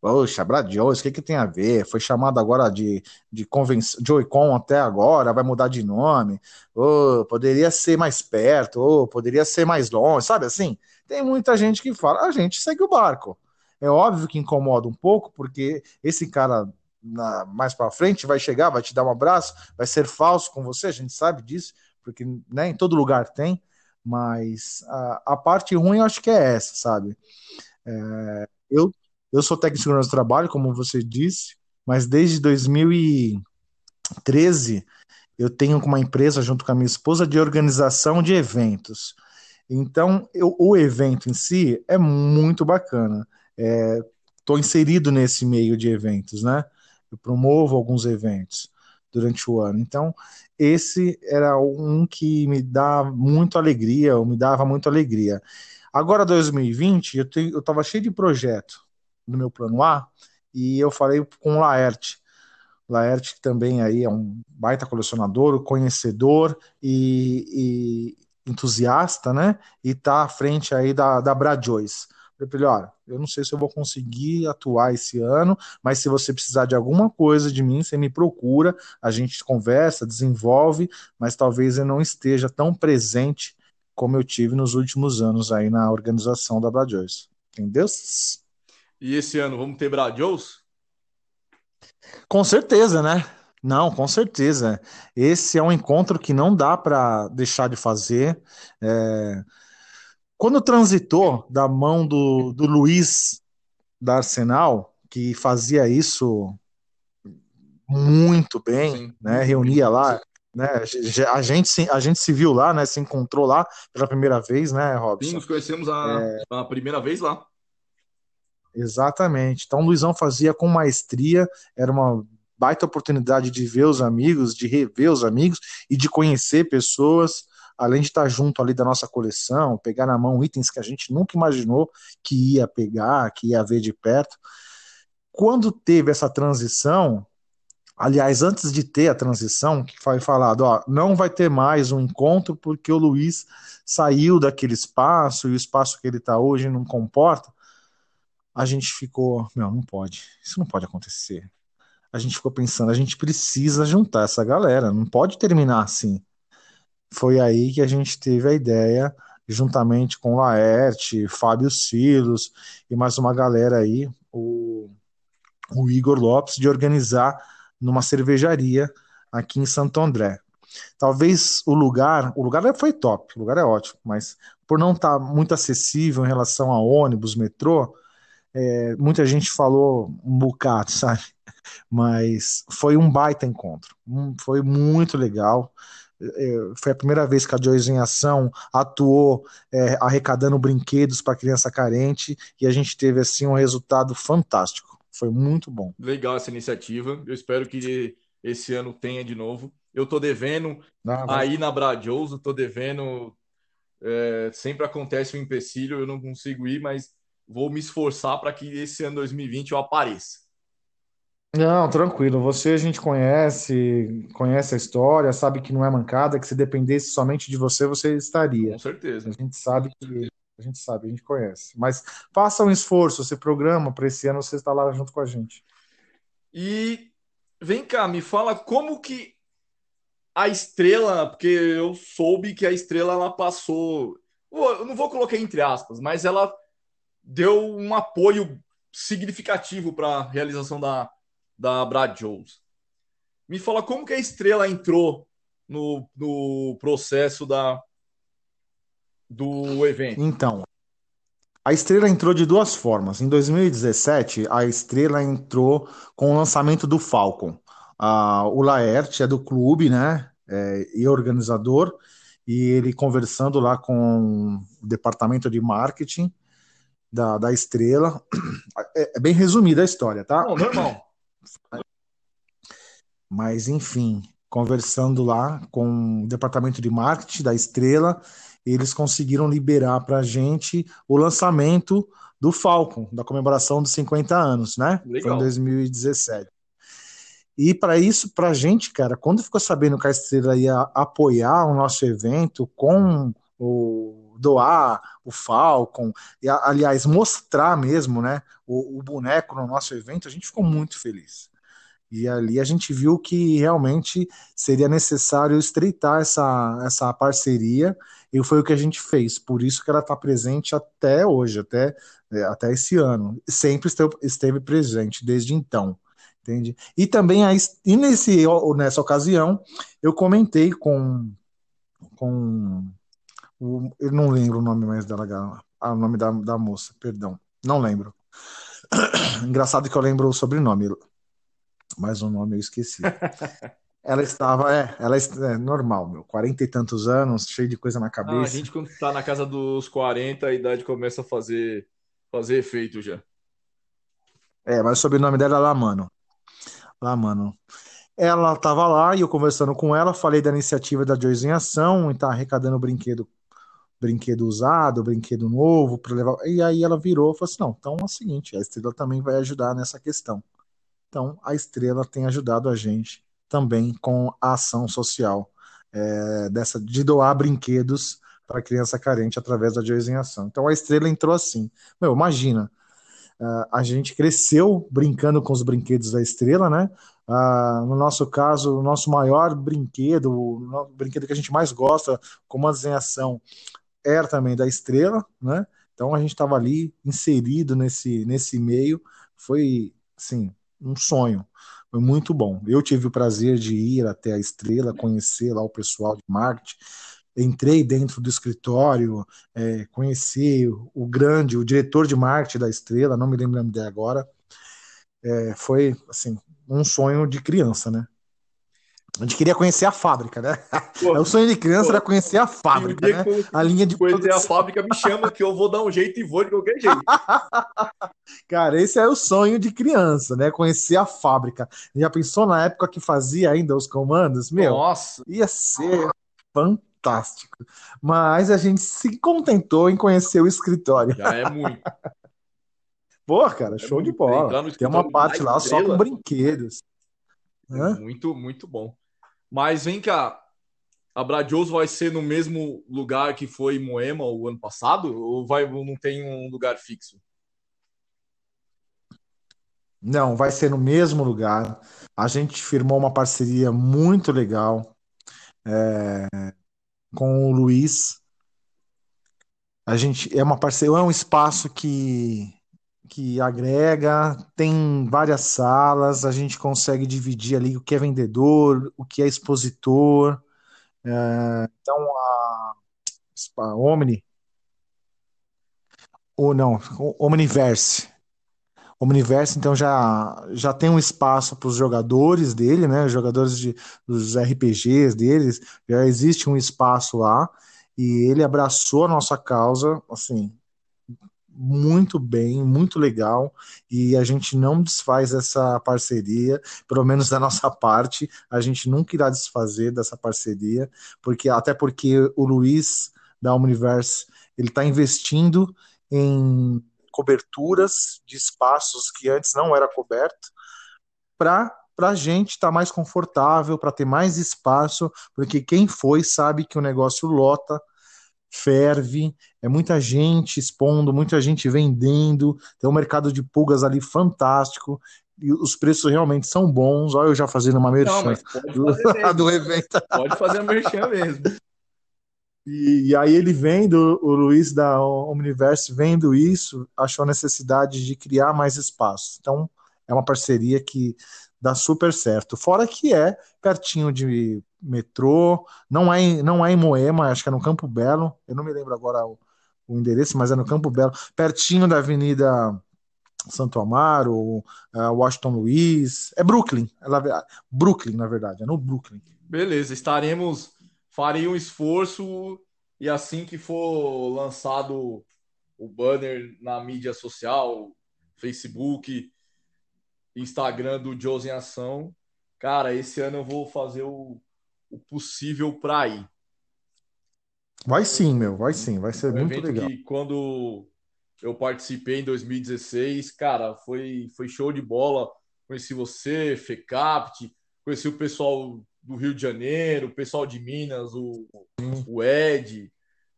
Poxa, Bradjois, o que, que tem a ver? Foi chamado agora de, de convenção, Joy-Con até agora, vai mudar de nome. Oh, poderia ser mais perto, oh, poderia ser mais longe, sabe assim? Tem muita gente que fala, a gente segue o barco. É óbvio que incomoda um pouco, porque esse cara na, mais para frente vai chegar, vai te dar um abraço, vai ser falso com você, a gente sabe disso, porque né, em todo lugar tem, mas a, a parte ruim eu acho que é essa, sabe? É, eu, eu sou técnico de segurança do trabalho, como você disse, mas desde 2013 eu tenho uma empresa junto com a minha esposa de organização de eventos. Então, eu, o evento em si é muito bacana. Estou é, inserido nesse meio de eventos, né? Eu promovo alguns eventos durante o ano. Então, esse era um que me dá muito alegria, ou me dava muito alegria. Agora, 2020, eu estava cheio de projeto no meu plano A, e eu falei com o Laerte. Laerte também aí é um baita colecionador, conhecedor e, e entusiasta, né? E tá à frente aí da, da Bradjois. Falei pra ele, olha, eu não sei se eu vou conseguir atuar esse ano, mas se você precisar de alguma coisa de mim, você me procura, a gente conversa, desenvolve, mas talvez eu não esteja tão presente como eu tive nos últimos anos aí na organização da Bradjois. Entendeu? E esse ano vamos ter Bradjois? Com certeza, né? Não, com certeza. Esse é um encontro que não dá para deixar de fazer. É quando transitou da mão do, do Luiz da Arsenal, que fazia isso muito bem, Sim. né? Reunia lá, né? A gente, a gente se viu lá, né? Se encontrou lá pela primeira vez, né, Robson? Sim, nos conhecemos a, é... a primeira vez lá. Exatamente. Então, o Luizão fazia com maestria, era uma baita oportunidade de ver os amigos, de rever os amigos e de conhecer pessoas além de estar junto ali da nossa coleção, pegar na mão itens que a gente nunca imaginou que ia pegar, que ia ver de perto. Quando teve essa transição, aliás, antes de ter a transição, que foi falado, ó, não vai ter mais um encontro porque o Luiz saiu daquele espaço e o espaço que ele está hoje não comporta. A gente ficou, não, pode, isso não pode acontecer. A gente ficou pensando, a gente precisa juntar essa galera, não pode terminar assim foi aí que a gente teve a ideia, juntamente com Laerte, Fábio Silos e mais uma galera aí, o, o Igor Lopes, de organizar numa cervejaria aqui em Santo André. Talvez o lugar, o lugar foi top, o lugar é ótimo, mas por não estar tá muito acessível em relação a ônibus, metrô, é, muita gente falou um bocado, sabe? Mas foi um baita encontro, um, foi muito legal. É, foi a primeira vez que a Joyce em Ação atuou é, arrecadando brinquedos para criança carente e a gente teve assim um resultado fantástico. Foi muito bom. Legal essa iniciativa. Eu espero que esse ano tenha de novo. Eu tô devendo ah, aí na Bradioso, tô devendo. É, sempre acontece um empecilho, eu não consigo ir, mas vou me esforçar para que esse ano 2020 eu apareça. Não, tranquilo. Você a gente conhece, conhece a história, sabe que não é mancada, que se dependesse somente de você, você estaria. Com certeza. A gente sabe que a gente sabe, a gente conhece. Mas faça um esforço, você programa para esse ano você estar lá junto com a gente. E vem cá, me fala como que a estrela, porque eu soube que a estrela ela passou, eu não vou colocar entre aspas, mas ela deu um apoio significativo para a realização da da Brad Jones. Me fala como que a estrela entrou no, no processo da, do evento. Então, a estrela entrou de duas formas. Em 2017, a estrela entrou com o lançamento do Falcon. Ah, o Laerte é do clube, né? É, e organizador, e ele conversando lá com o departamento de marketing da, da estrela. É, é bem resumida a história, tá? Não, normal. Mas, enfim, conversando lá com o departamento de marketing da Estrela, eles conseguiram liberar para a gente o lançamento do Falcon, da comemoração dos 50 anos, né? Legal. Foi em 2017. E para isso, para a gente, cara, quando ficou sabendo que a Estrela ia apoiar o nosso evento com o doar o Falcon, e aliás, mostrar mesmo, né, o, o boneco no nosso evento, a gente ficou muito feliz. E ali a gente viu que realmente seria necessário estreitar essa, essa parceria, e foi o que a gente fez. Por isso que ela está presente até hoje, até, é, até esse ano. Sempre esteve, presente desde então. Entende? E também a, e nesse, nessa ocasião eu comentei com, com o, eu não lembro o nome mais dela, ah, o nome da, da moça, perdão, não lembro. Engraçado que eu lembro o sobrenome mas o nome eu esqueci. Ela estava, é, ela é normal, meu, quarenta e tantos anos, cheio de coisa na Ah, a cabeça. gente, quando tá na casa dos 40, a idade começa a fazer, fazer efeito já. É, mas o sobrenome dela é Lamano. Lamano. Ela estava lá e eu conversando com ela, falei da iniciativa da Joyce em Ação, e tá arrecadando brinquedo, brinquedo usado, brinquedo novo para levar. E aí ela virou e falou assim: não, então é o seguinte, a Estrela também vai ajudar nessa questão. Então a Estrela tem ajudado a gente também com a ação social é, dessa de doar brinquedos para criança carente através da Joyce em Ação. Então a Estrela entrou assim. Meu, imagina, a gente cresceu brincando com os brinquedos da Estrela, né? Uh, no nosso caso, o nosso maior brinquedo, o brinquedo que a gente mais gosta, como a desenhação, era também da Estrela, né? Então a gente estava ali inserido nesse, nesse meio, foi assim, um sonho, foi muito bom. Eu tive o prazer de ir até a Estrela, conhecer lá o pessoal de marketing, entrei dentro do escritório, é, conheci o grande, o diretor de marketing da Estrela, não me lembro o nome dele agora, é, foi assim um sonho de criança, né? A gente queria conhecer a fábrica, né? Pô, o sonho de criança era conhecer a fábrica, né? a linha de conhecer produção. a fábrica me chama que eu vou dar um jeito e vou de qualquer jeito. Cara, esse é o sonho de criança, né? Conhecer a fábrica. Já pensou na época que fazia ainda os comandos? Meu, Nossa. ia ser fantástico. Mas a gente se contentou em conhecer o escritório. Já é muito. Pô, cara, show é de bola. Tem uma parte lá só com brinquedos. É muito, muito bom. Mas vem cá, a Bradioso vai ser no mesmo lugar que foi Moema o ano passado? Ou vai, não tem um lugar fixo? Não, vai ser no mesmo lugar. A gente firmou uma parceria muito legal é, com o Luiz. A gente é uma parceria, é um espaço que que agrega, tem várias salas, a gente consegue dividir ali o que é vendedor, o que é expositor. É, então, a, a Omni, ou não, Omniverse. Omniverse, então, já, já tem um espaço para os jogadores dele, né? Os jogadores de, dos RPGs deles, já existe um espaço lá, e ele abraçou a nossa causa, assim, muito bem, muito legal, e a gente não desfaz essa parceria, pelo menos da nossa parte, a gente nunca irá desfazer dessa parceria, porque até porque o Luiz da Omniverse, ele está investindo em coberturas de espaços que antes não era coberto, para para a gente estar tá mais confortável, para ter mais espaço, porque quem foi sabe que o negócio lota, ferve, é muita gente expondo, muita gente vendendo, tem um mercado de pulgas ali fantástico, e os preços realmente são bons. Olha, eu já fazendo uma merchan do, do evento. Pode fazer a merchan mesmo. E, e, aí ele vendo, o Luiz da Omniverse vendo isso, achou a necessidade de criar mais espaço. Então, é uma parceria que dá super certo. Fora que é pertinho de metrô, não é em, não é em Moema, acho que é no Campo Belo, eu não me lembro agora o, o endereço, mas é no Campo Belo, pertinho da Avenida Santo Amaro, uh, Washington Luiz, é Brooklyn, é Brooklyn, na verdade, é no Brooklyn. Beleza, estaremos, farei um esforço e assim que for lançado o banner na mídia social, Facebook, Instagram do Josen Ação, cara, esse ano eu vou fazer o o possível para ir. Vai sim, meu, vai sim, vai ser um muito legal. Que quando eu participei em 2016, cara, foi, foi show de bola. Conheci você, FECAPT, conheci o pessoal do Rio de Janeiro, o pessoal de Minas, o, o Ed.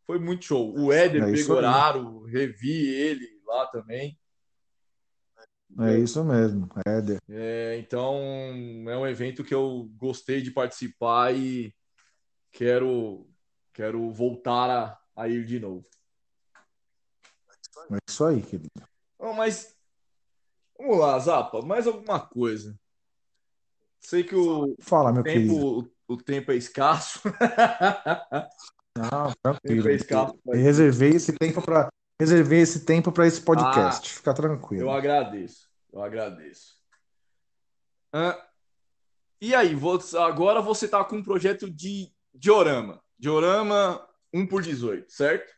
Foi muito show. O Éder é Pegoraro, revi ele lá também. É isso mesmo, Éder. É, então, é um evento que eu gostei de participar e quero, quero voltar a, a ir de novo. É isso aí, querido. Não, mas vamos lá, Zapa, mais alguma coisa. Sei que o, Fala, meu tempo, querido. O, o tempo é escasso. Não, tranquilo. É escasso, mas... Reservei esse tempo para reservei esse tempo para esse podcast. Ah, Fica tranquilo. Eu agradeço. Eu agradeço. Ah, E aí, você, agora você tá com um projeto de diorama. Diorama 1 por 18, certo?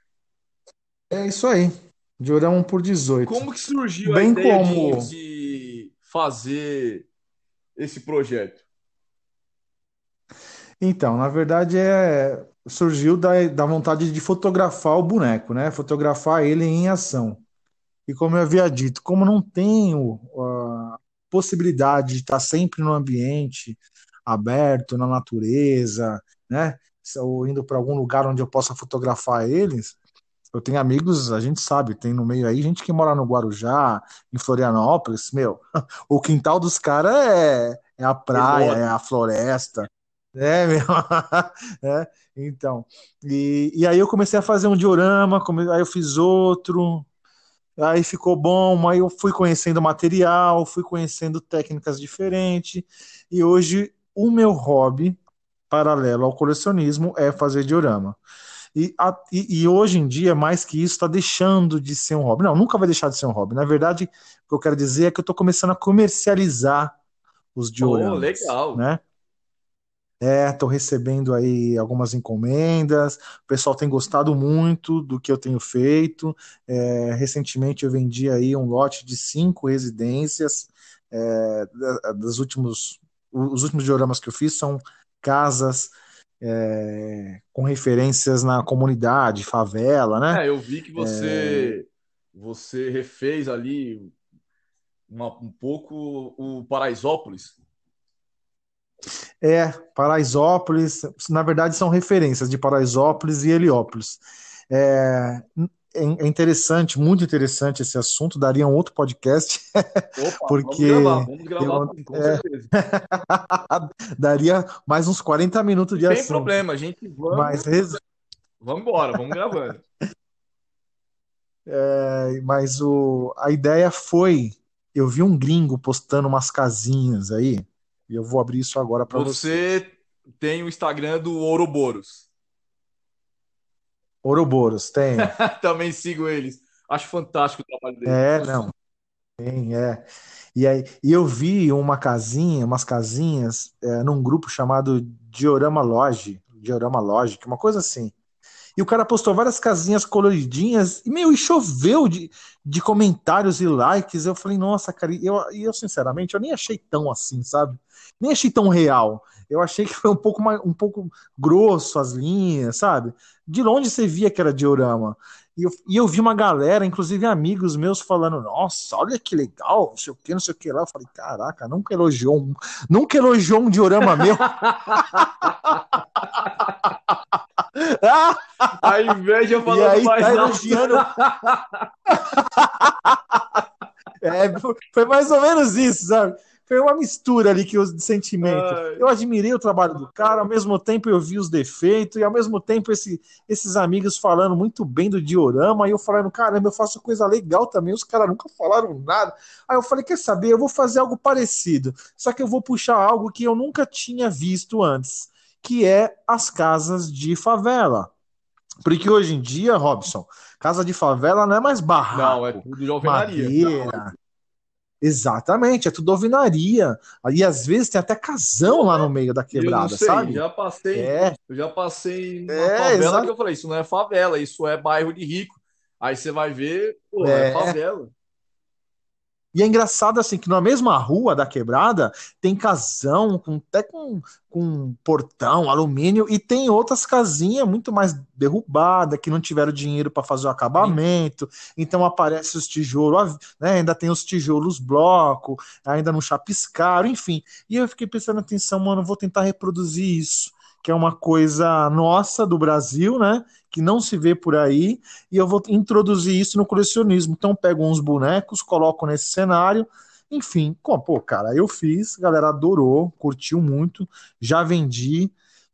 É isso aí. Diorama 1 por 18. Como que surgiu Bem a ideia como- de, de fazer esse projeto? Então, na verdade, é surgiu da, da vontade de fotografar o boneco, né? Fotografar ele em ação. E como eu havia dito, como não tenho a possibilidade de estar sempre no ambiente aberto, na natureza, né? Ou indo para algum lugar onde eu possa fotografar eles, eu tenho amigos, a gente sabe, tem no meio aí gente que mora no Guarujá, em Florianópolis, meu, o quintal dos caras é, é a praia, é a floresta, é, meu, é, então, e, e aí eu comecei a fazer um diorama, come- aí eu fiz outro, aí ficou bom, aí eu fui conhecendo material, fui conhecendo técnicas diferentes, e hoje o meu hobby, paralelo ao colecionismo, é fazer diorama. E, a- e- e hoje em dia, mais que isso, está deixando de ser um hobby. Não, nunca vai deixar de ser um hobby. Na verdade, o que eu quero dizer é que eu estou começando a comercializar os Oh, dioramas, legal. né? É, estou recebendo aí algumas encomendas. O pessoal tem gostado muito do que eu tenho feito. É, recentemente eu vendi aí um lote de cinco residências. É, da- dos últimos, os últimos dioramas que eu fiz são casas é, com referências na comunidade, favela, né? É, eu vi que você você refez ali uma- um pouco o Paraisópolis. É, Paraisópolis, na verdade são referências de Paraisópolis e Heliópolis. É, é é interessante, muito interessante esse assunto, daria um outro podcast, Opa, Porque vamos gravar, vamos gravar eu- com é. certeza. daria mais uns 40 minutos de tem assunto. problema, a gente vamos, Mas, res- vamos embora, vamos gravando. é, mas o, a ideia foi, eu vi um gringo postando umas casinhas aí, e eu vou abrir isso agora para você. Você tem o Instagram do Ouroboros. Ouroboros, tem. Também sigo eles. Acho fantástico o trabalho deles. É, não. Tem, é. E aí, e eu vi uma casinha, umas casinhas, é, num grupo chamado Diorama Lodge, Diorama Logic, uma coisa assim. E o cara postou várias casinhas coloridinhas, e meu, e choveu de, de comentários e likes. Eu falei, nossa, cara, e eu, e eu sinceramente, eu nem achei tão assim, sabe? Nem achei tão real. Eu achei que foi um pouco mais, um pouco grosso as linhas, sabe? De longe você via que era diorama. E eu, e eu vi uma galera, inclusive amigos meus, falando: Nossa, olha que legal, não sei o que, não sei o que lá. Eu falei: Caraca, nunca elogiou um, nunca elogiou um diorama meu. A inveja e falando aí mais tá elogiando. É, foi mais ou menos isso, sabe? Foi uma mistura ali que os de sentimento. Ai. Eu admirei o trabalho do cara, ao mesmo tempo eu vi os defeitos, e ao mesmo tempo esse- esses amigos falando muito bem do diorama, e eu falando, caramba, eu faço coisa legal também, os caras nunca falaram nada. Aí eu falei, quer saber, eu vou fazer algo parecido, só que eu vou puxar algo que eu nunca tinha visto antes, que é as casas de favela. Porque hoje em dia, Robson, casa de favela não é mais barraco Não, é tudo de alvenaria. madeira. Exatamente, é tudo alvenaria. Aí às vezes tem até casão lá no meio da E eu não quebrada, sei, sabe? já passei, É, eu já passei numa É, favela exato. que eu falei, isso não é favela, isso é bairro de rico. Aí você vai ver, pô, é, É. favela. E é engraçado assim que na mesma rua da quebrada tem casão, com, até com, com portão, alumínio, e tem outras casinhas muito mais derrubadas, que não tiveram dinheiro para fazer o acabamento, então aparece os tijolos, né, ainda tem os tijolos bloco, ainda não chapiscaram, enfim. E eu fiquei prestando atenção, mano, vou tentar reproduzir isso, que é uma coisa nossa do Brasil, né? Que não se vê por aí, e eu vou introduzir isso no colecionismo. Então, pego uns bonecos, coloco nesse cenário, enfim, pô, pô, cara, eu fiz, a galera adorou, curtiu muito, já vendi,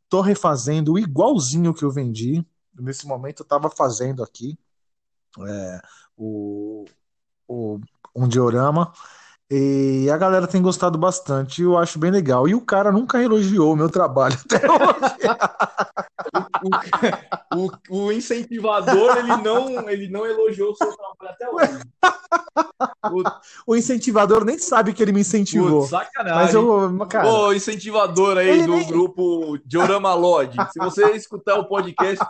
tô refazendo igualzinho que eu vendi. Nesse momento eu tava fazendo aqui é, o, o, um diorama. E a galera tem gostado bastante, eu acho bem legal. E o cara nunca elogiou o meu trabalho até hoje. O, o incentivador, ele não, ele não elogiou o seu trabalho até hoje. o incentivador nem sabe que ele me incentivou. Putz, sacanagem. Mas eu, cara... Ô, incentivador aí do nem... grupo Diorama Lodge. Se você escutar o podcast,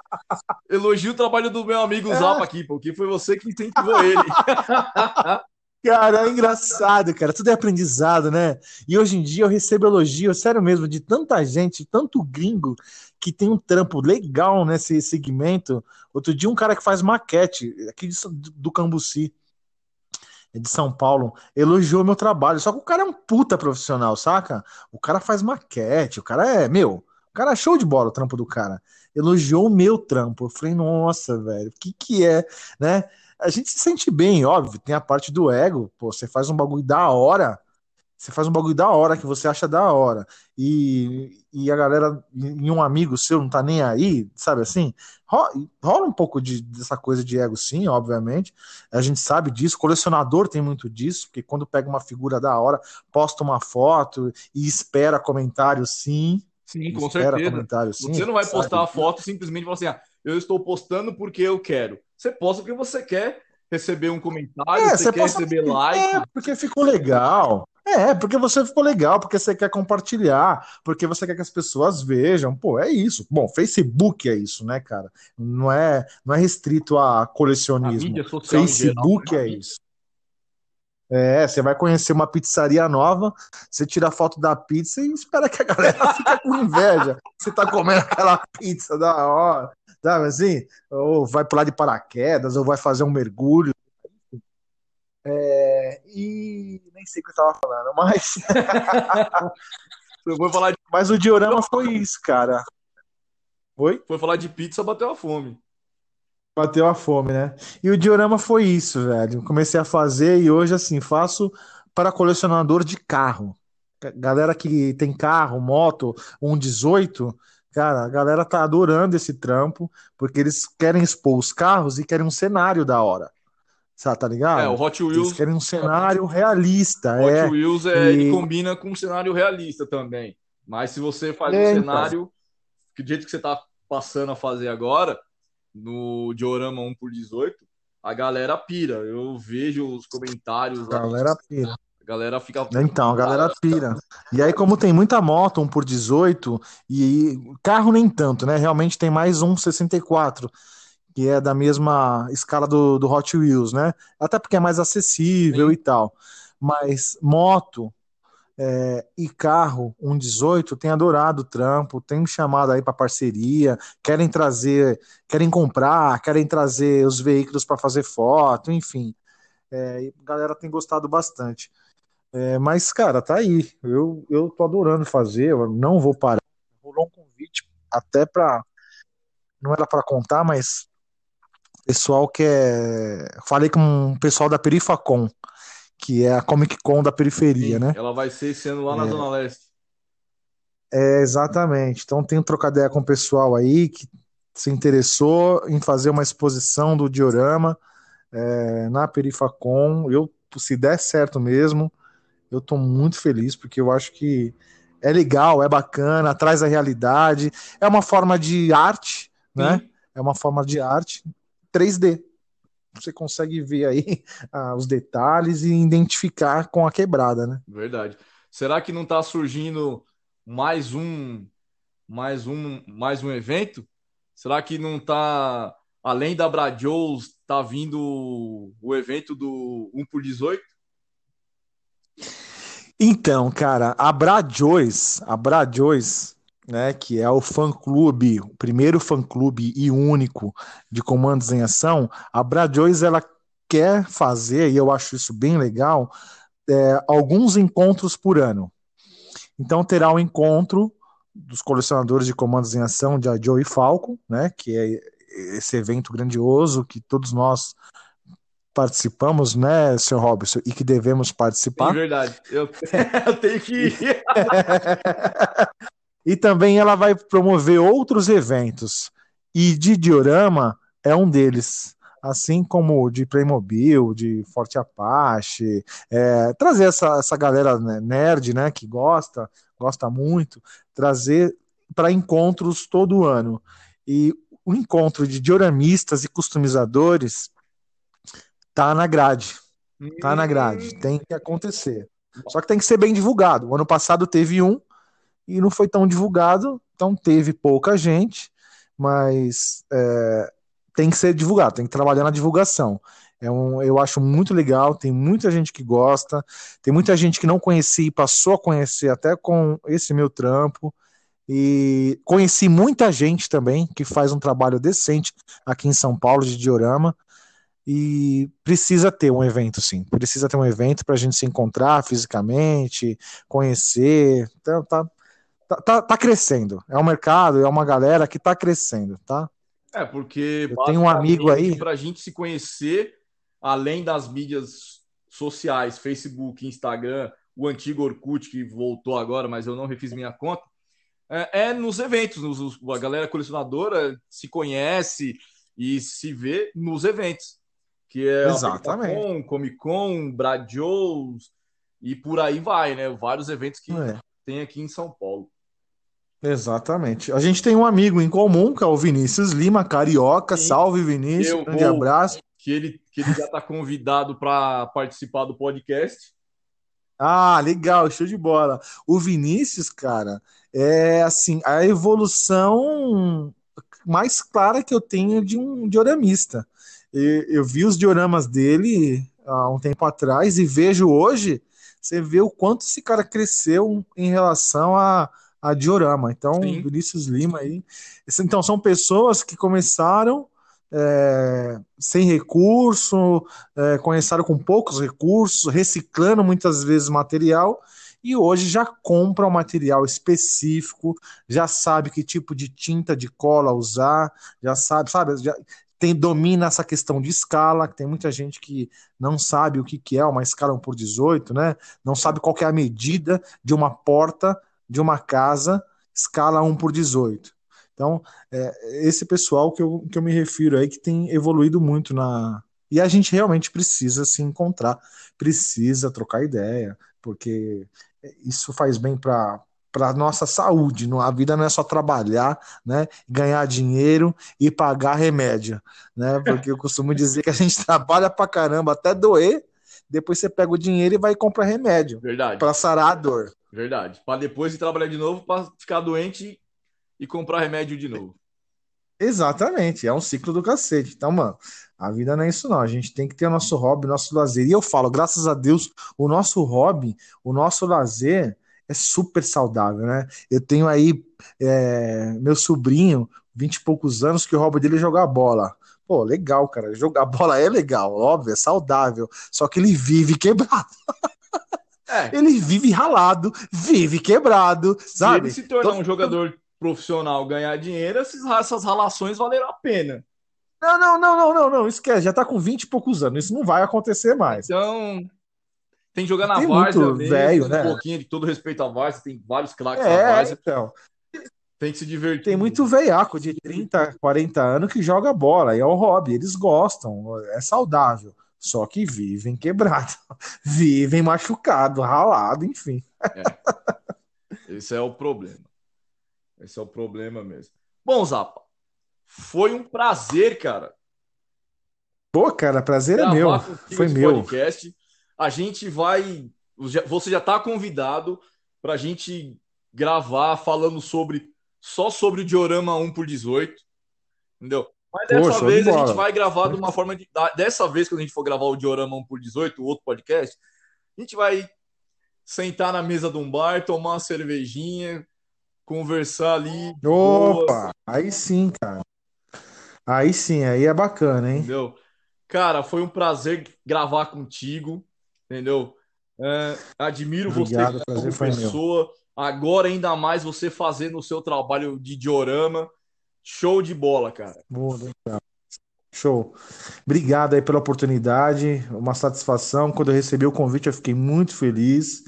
elogie o trabalho do meu amigo Zapa aqui, porque foi você que incentivou ele. Cara, é engraçado, cara. Tudo é aprendizado, né? E hoje em dia eu recebo elogio, sério mesmo, de tanta gente, tanto gringo, que tem um trampo legal nesse segmento. Outro dia, um cara que faz maquete, aqui do Cambuci, de São Paulo, elogiou meu trabalho. Só que o cara é um puta profissional, saca? O cara faz maquete, o cara é, meu, o cara é show de bola o trampo do cara. Elogiou o meu trampo. Eu falei, nossa, velho, o que que é, né? A gente se sente bem, óbvio, tem a parte do ego, pô, você faz um bagulho da hora, você faz um bagulho da hora que você acha da hora, e, e a galera, e um amigo seu não tá nem aí, sabe assim? Rola um pouco de, dessa coisa de ego, sim, obviamente, a gente sabe disso, colecionador tem muito disso, porque quando pega uma figura da hora, posta uma foto e espera comentário, sim. Sim, com certeza. Comentário, sim, você não vai postar a foto simplesmente e falar assim, ah, eu estou postando porque eu quero. Você posta porque você quer receber um comentário, é, você, você quer receber porque, like. É, porque ficou legal. É, porque você ficou legal, porque você quer compartilhar, porque você quer que as pessoas vejam. Pô, é isso. Bom, Facebook é isso, né, cara? Não é, não é restrito a colecionismo. A Facebook geral, é isso. É, você vai conhecer uma pizzaria nova, você tira a foto da pizza e espera que a galera fique com inveja. Você tá comendo aquela pizza da hora sabe assim? Ou vai pular de paraquedas, ou vai fazer um mergulho. É, e nem sei o que eu tava falando, mas. eu vou falar de... Mas o diorama foi isso, cara. Oi? Foi falar de pizza, bateu a fome. Bateu a fome, né? E o diorama foi isso, velho. Comecei a fazer e hoje, assim, faço para colecionador de carro. Galera que tem carro, moto, um 18, Cara, a galera tá adorando esse trampo, porque eles querem expor os carros e querem um cenário da hora. Sabe, tá ligado? É, o Hot Wheels. Eles querem um cenário realista. O Hot é, Wheels é, e... ele combina com um cenário realista também. Mas se você faz é, um então. cenário que do jeito que você tá passando a fazer agora, no diorama 1 por 18, a galera pira. Eu vejo os comentários. A galera pira galera fica. Então, a galera pira. E aí, como tem muita moto, um por 18, e carro nem tanto, né? Realmente tem mais um 64, que é da mesma escala do, do Hot Wheels, né? Até porque é mais acessível Sim. e tal. Mas moto é, e carro, um 18, tem adorado o trampo, tem chamado aí para parceria, querem trazer, querem comprar, querem trazer os veículos para fazer foto, enfim. É, a galera tem gostado bastante. É, mas, cara, tá aí. Eu, eu tô adorando fazer, eu não vou parar. Rolou um convite até pra. Não era para contar, mas pessoal que é. Falei com o pessoal da Perifacom, que é a Comic Con da periferia, Sim, né? Ela vai ser sendo lá na é... Zona Leste. É, exatamente. Então tenho trocado ideia com o pessoal aí que se interessou em fazer uma exposição do diorama é, na Perifacom. Eu, se der certo mesmo, eu estou muito feliz porque eu acho que é legal, é bacana, traz a realidade, é uma forma de arte, né? É uma forma de arte 3D. Você consegue ver aí ah, os detalhes e identificar com a quebrada, né? Verdade. Será que não está surgindo mais um, mais um, mais um evento? Será que não está além da Bradios, tá vindo o evento do 1 por 18? Então, cara, a Bradjois, a Bradjois, né, que é o fã-clube, o primeiro fã-clube e único de comandos em ação, a Bradjois, ela quer fazer, e eu acho isso bem legal, é, alguns encontros por ano. Então terá o um encontro dos colecionadores de comandos em ação de Joe e Falco, né, que é esse evento grandioso que todos nós participamos, né, senhor Robson, e que devemos participar. É verdade, eu, eu tenho que ir. e também ela vai promover outros eventos, e de diorama é um deles. Assim como de Playmobil, de Forte Apache, é, trazer essa, essa galera né, nerd, né, que gosta, gosta muito, trazer para encontros todo ano. E o encontro de dioramistas e customizadores tá na grade. Tá na grade, tem que acontecer. Só que tem que ser bem divulgado. O ano passado teve um e não foi tão divulgado, então teve pouca gente, mas é, tem que ser divulgado, tem que trabalhar na divulgação. É um, eu acho muito legal, tem muita gente que gosta, tem muita gente que não conhecia e passou a conhecer até com esse meu trampo. E conheci muita gente também que faz um trabalho decente aqui em São Paulo de diorama. E precisa ter um evento, sim. Precisa ter um evento para a gente se encontrar fisicamente, conhecer. Então, tá, tá, tá, crescendo. É um mercado, é uma galera que tá crescendo, tá? É, porque tenho um amigo aí. Para a gente se conhecer, além das mídias sociais, Facebook, Instagram, o antigo Orkut, que voltou agora, mas eu não refiz minha conta, é, é nos eventos. Nos, a galera colecionadora se conhece e se vê nos eventos que é Exatamente. Comic Con, Bradios e por aí vai, né? Vários eventos que é. tem aqui em São Paulo. Exatamente. A gente tem um amigo em comum, que é o Vinícius Lima, carioca. Sim. Salve, Vinícius. Um grande vou... abraço. Que ele, que ele já está convidado para participar do podcast. Ah, legal, show de bola. O Vinícius, cara, é assim, a evolução mais clara que eu tenho de um dioramista eu vi os dioramas dele há um tempo atrás e vejo hoje, você vê o quanto esse cara cresceu em relação a, a diorama. Então, Sim. Vinícius Lima aí. Então, são pessoas que começaram é, sem recurso, é, começaram com poucos recursos, reciclando muitas vezes material e hoje já compra o um material específico, já sabe que tipo de tinta de cola usar, já sabe, sabe, já, tem domina essa questão de escala, que tem muita gente que não sabe o que, que é uma escala 1 por 18, né? Não sabe qual é a medida de uma porta de uma casa escala 1 por 18. Então, é, esse pessoal que eu, que eu me refiro aí que tem evoluído muito na. E a gente realmente precisa se encontrar, precisa trocar ideia, porque isso faz bem para para nossa saúde. A vida não é só trabalhar, né, ganhar dinheiro e pagar remédio, né? Porque eu costumo dizer que a gente trabalha para caramba até doer, depois você pega o dinheiro e vai comprar remédio. Verdade. Para sarar a dor. Verdade. Para depois ir trabalhar de novo para ficar doente e comprar remédio de novo. Exatamente, é um ciclo do cacete. Então, mano, a vida não é isso não. A gente tem que ter o nosso hobby, nosso lazer. E eu falo, graças a Deus, o nosso hobby, o nosso lazer é super saudável, né? Eu tenho aí é, meu sobrinho, vinte e poucos anos, que o hobby dele é jogar bola. Pô, legal, cara. Jogar bola é legal, óbvio, é saudável. Só que ele vive quebrado. É. Ele vive ralado, vive quebrado, sabe? Se ele se tornar então, um jogador profissional, ganhar dinheiro, essas relações valeram a pena. Não, não, não, não, não, não, esquece, já tá com 20 e poucos anos, isso não vai acontecer mais. Então, tem que jogar na tem velho, um né? Um pouquinho de todo respeito à Várzea, tem vários craques é, na Várzea. Então. Tem que se divertir. Tem muito veiaco de 30, 40 anos que joga bola, e é o hobby, eles gostam, é saudável. Só que vivem quebrado, vivem machucado, ralado, enfim. É. Esse é o problema. Esse é o problema mesmo. Bom, Zapa, foi um prazer, cara. Pô, cara, prazer é meu. Foi meu. Podcast a gente vai. Você já está convidado para a gente gravar falando sobre só sobre o diorama 1 por 18. Entendeu? Mas dessa Poxa, vez a gente vai gravar de uma forma de. Dessa vez, quando a gente for gravar o diorama 1 por 18, o outro podcast, a gente vai sentar na mesa de um bar, tomar uma cervejinha, conversar ali. Opa! Boa. Aí sim, cara. Aí sim, aí é bacana, hein? Entendeu? Cara, foi um prazer gravar contigo entendeu? É, admiro Obrigado, você como pessoa. Agora, ainda mais você fazendo o seu trabalho de diorama. Show de bola, cara. Boa, Show. Obrigado aí pela oportunidade, uma satisfação. Quando eu recebi o convite, eu fiquei muito feliz.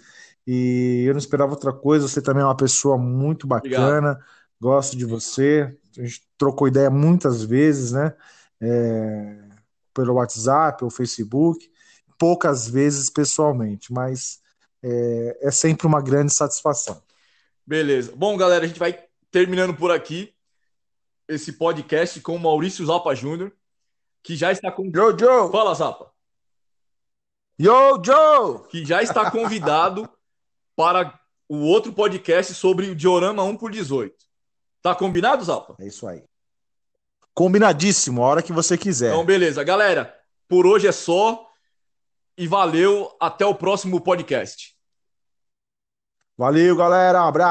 E eu não esperava outra coisa. Você também é uma pessoa muito bacana. Obrigado. Gosto de você. A gente trocou ideia muitas vezes, né? É, pelo WhatsApp, ou Facebook poucas vezes pessoalmente, mas é, é sempre uma grande satisfação. Beleza. Bom, galera, a gente vai terminando por aqui esse podcast com o Maurício Zapa Júnior, que já está com. Jojo! Fala, Zapa. Yo, Joe! Que já está convidado para o outro podcast sobre o Diorama 1 por 18. Tá combinado, Zalpa? É isso aí. Combinadíssimo, a hora que você quiser. Então, beleza. Galera, por hoje é só. E valeu. Até o próximo podcast. Valeu, galera. Abraço.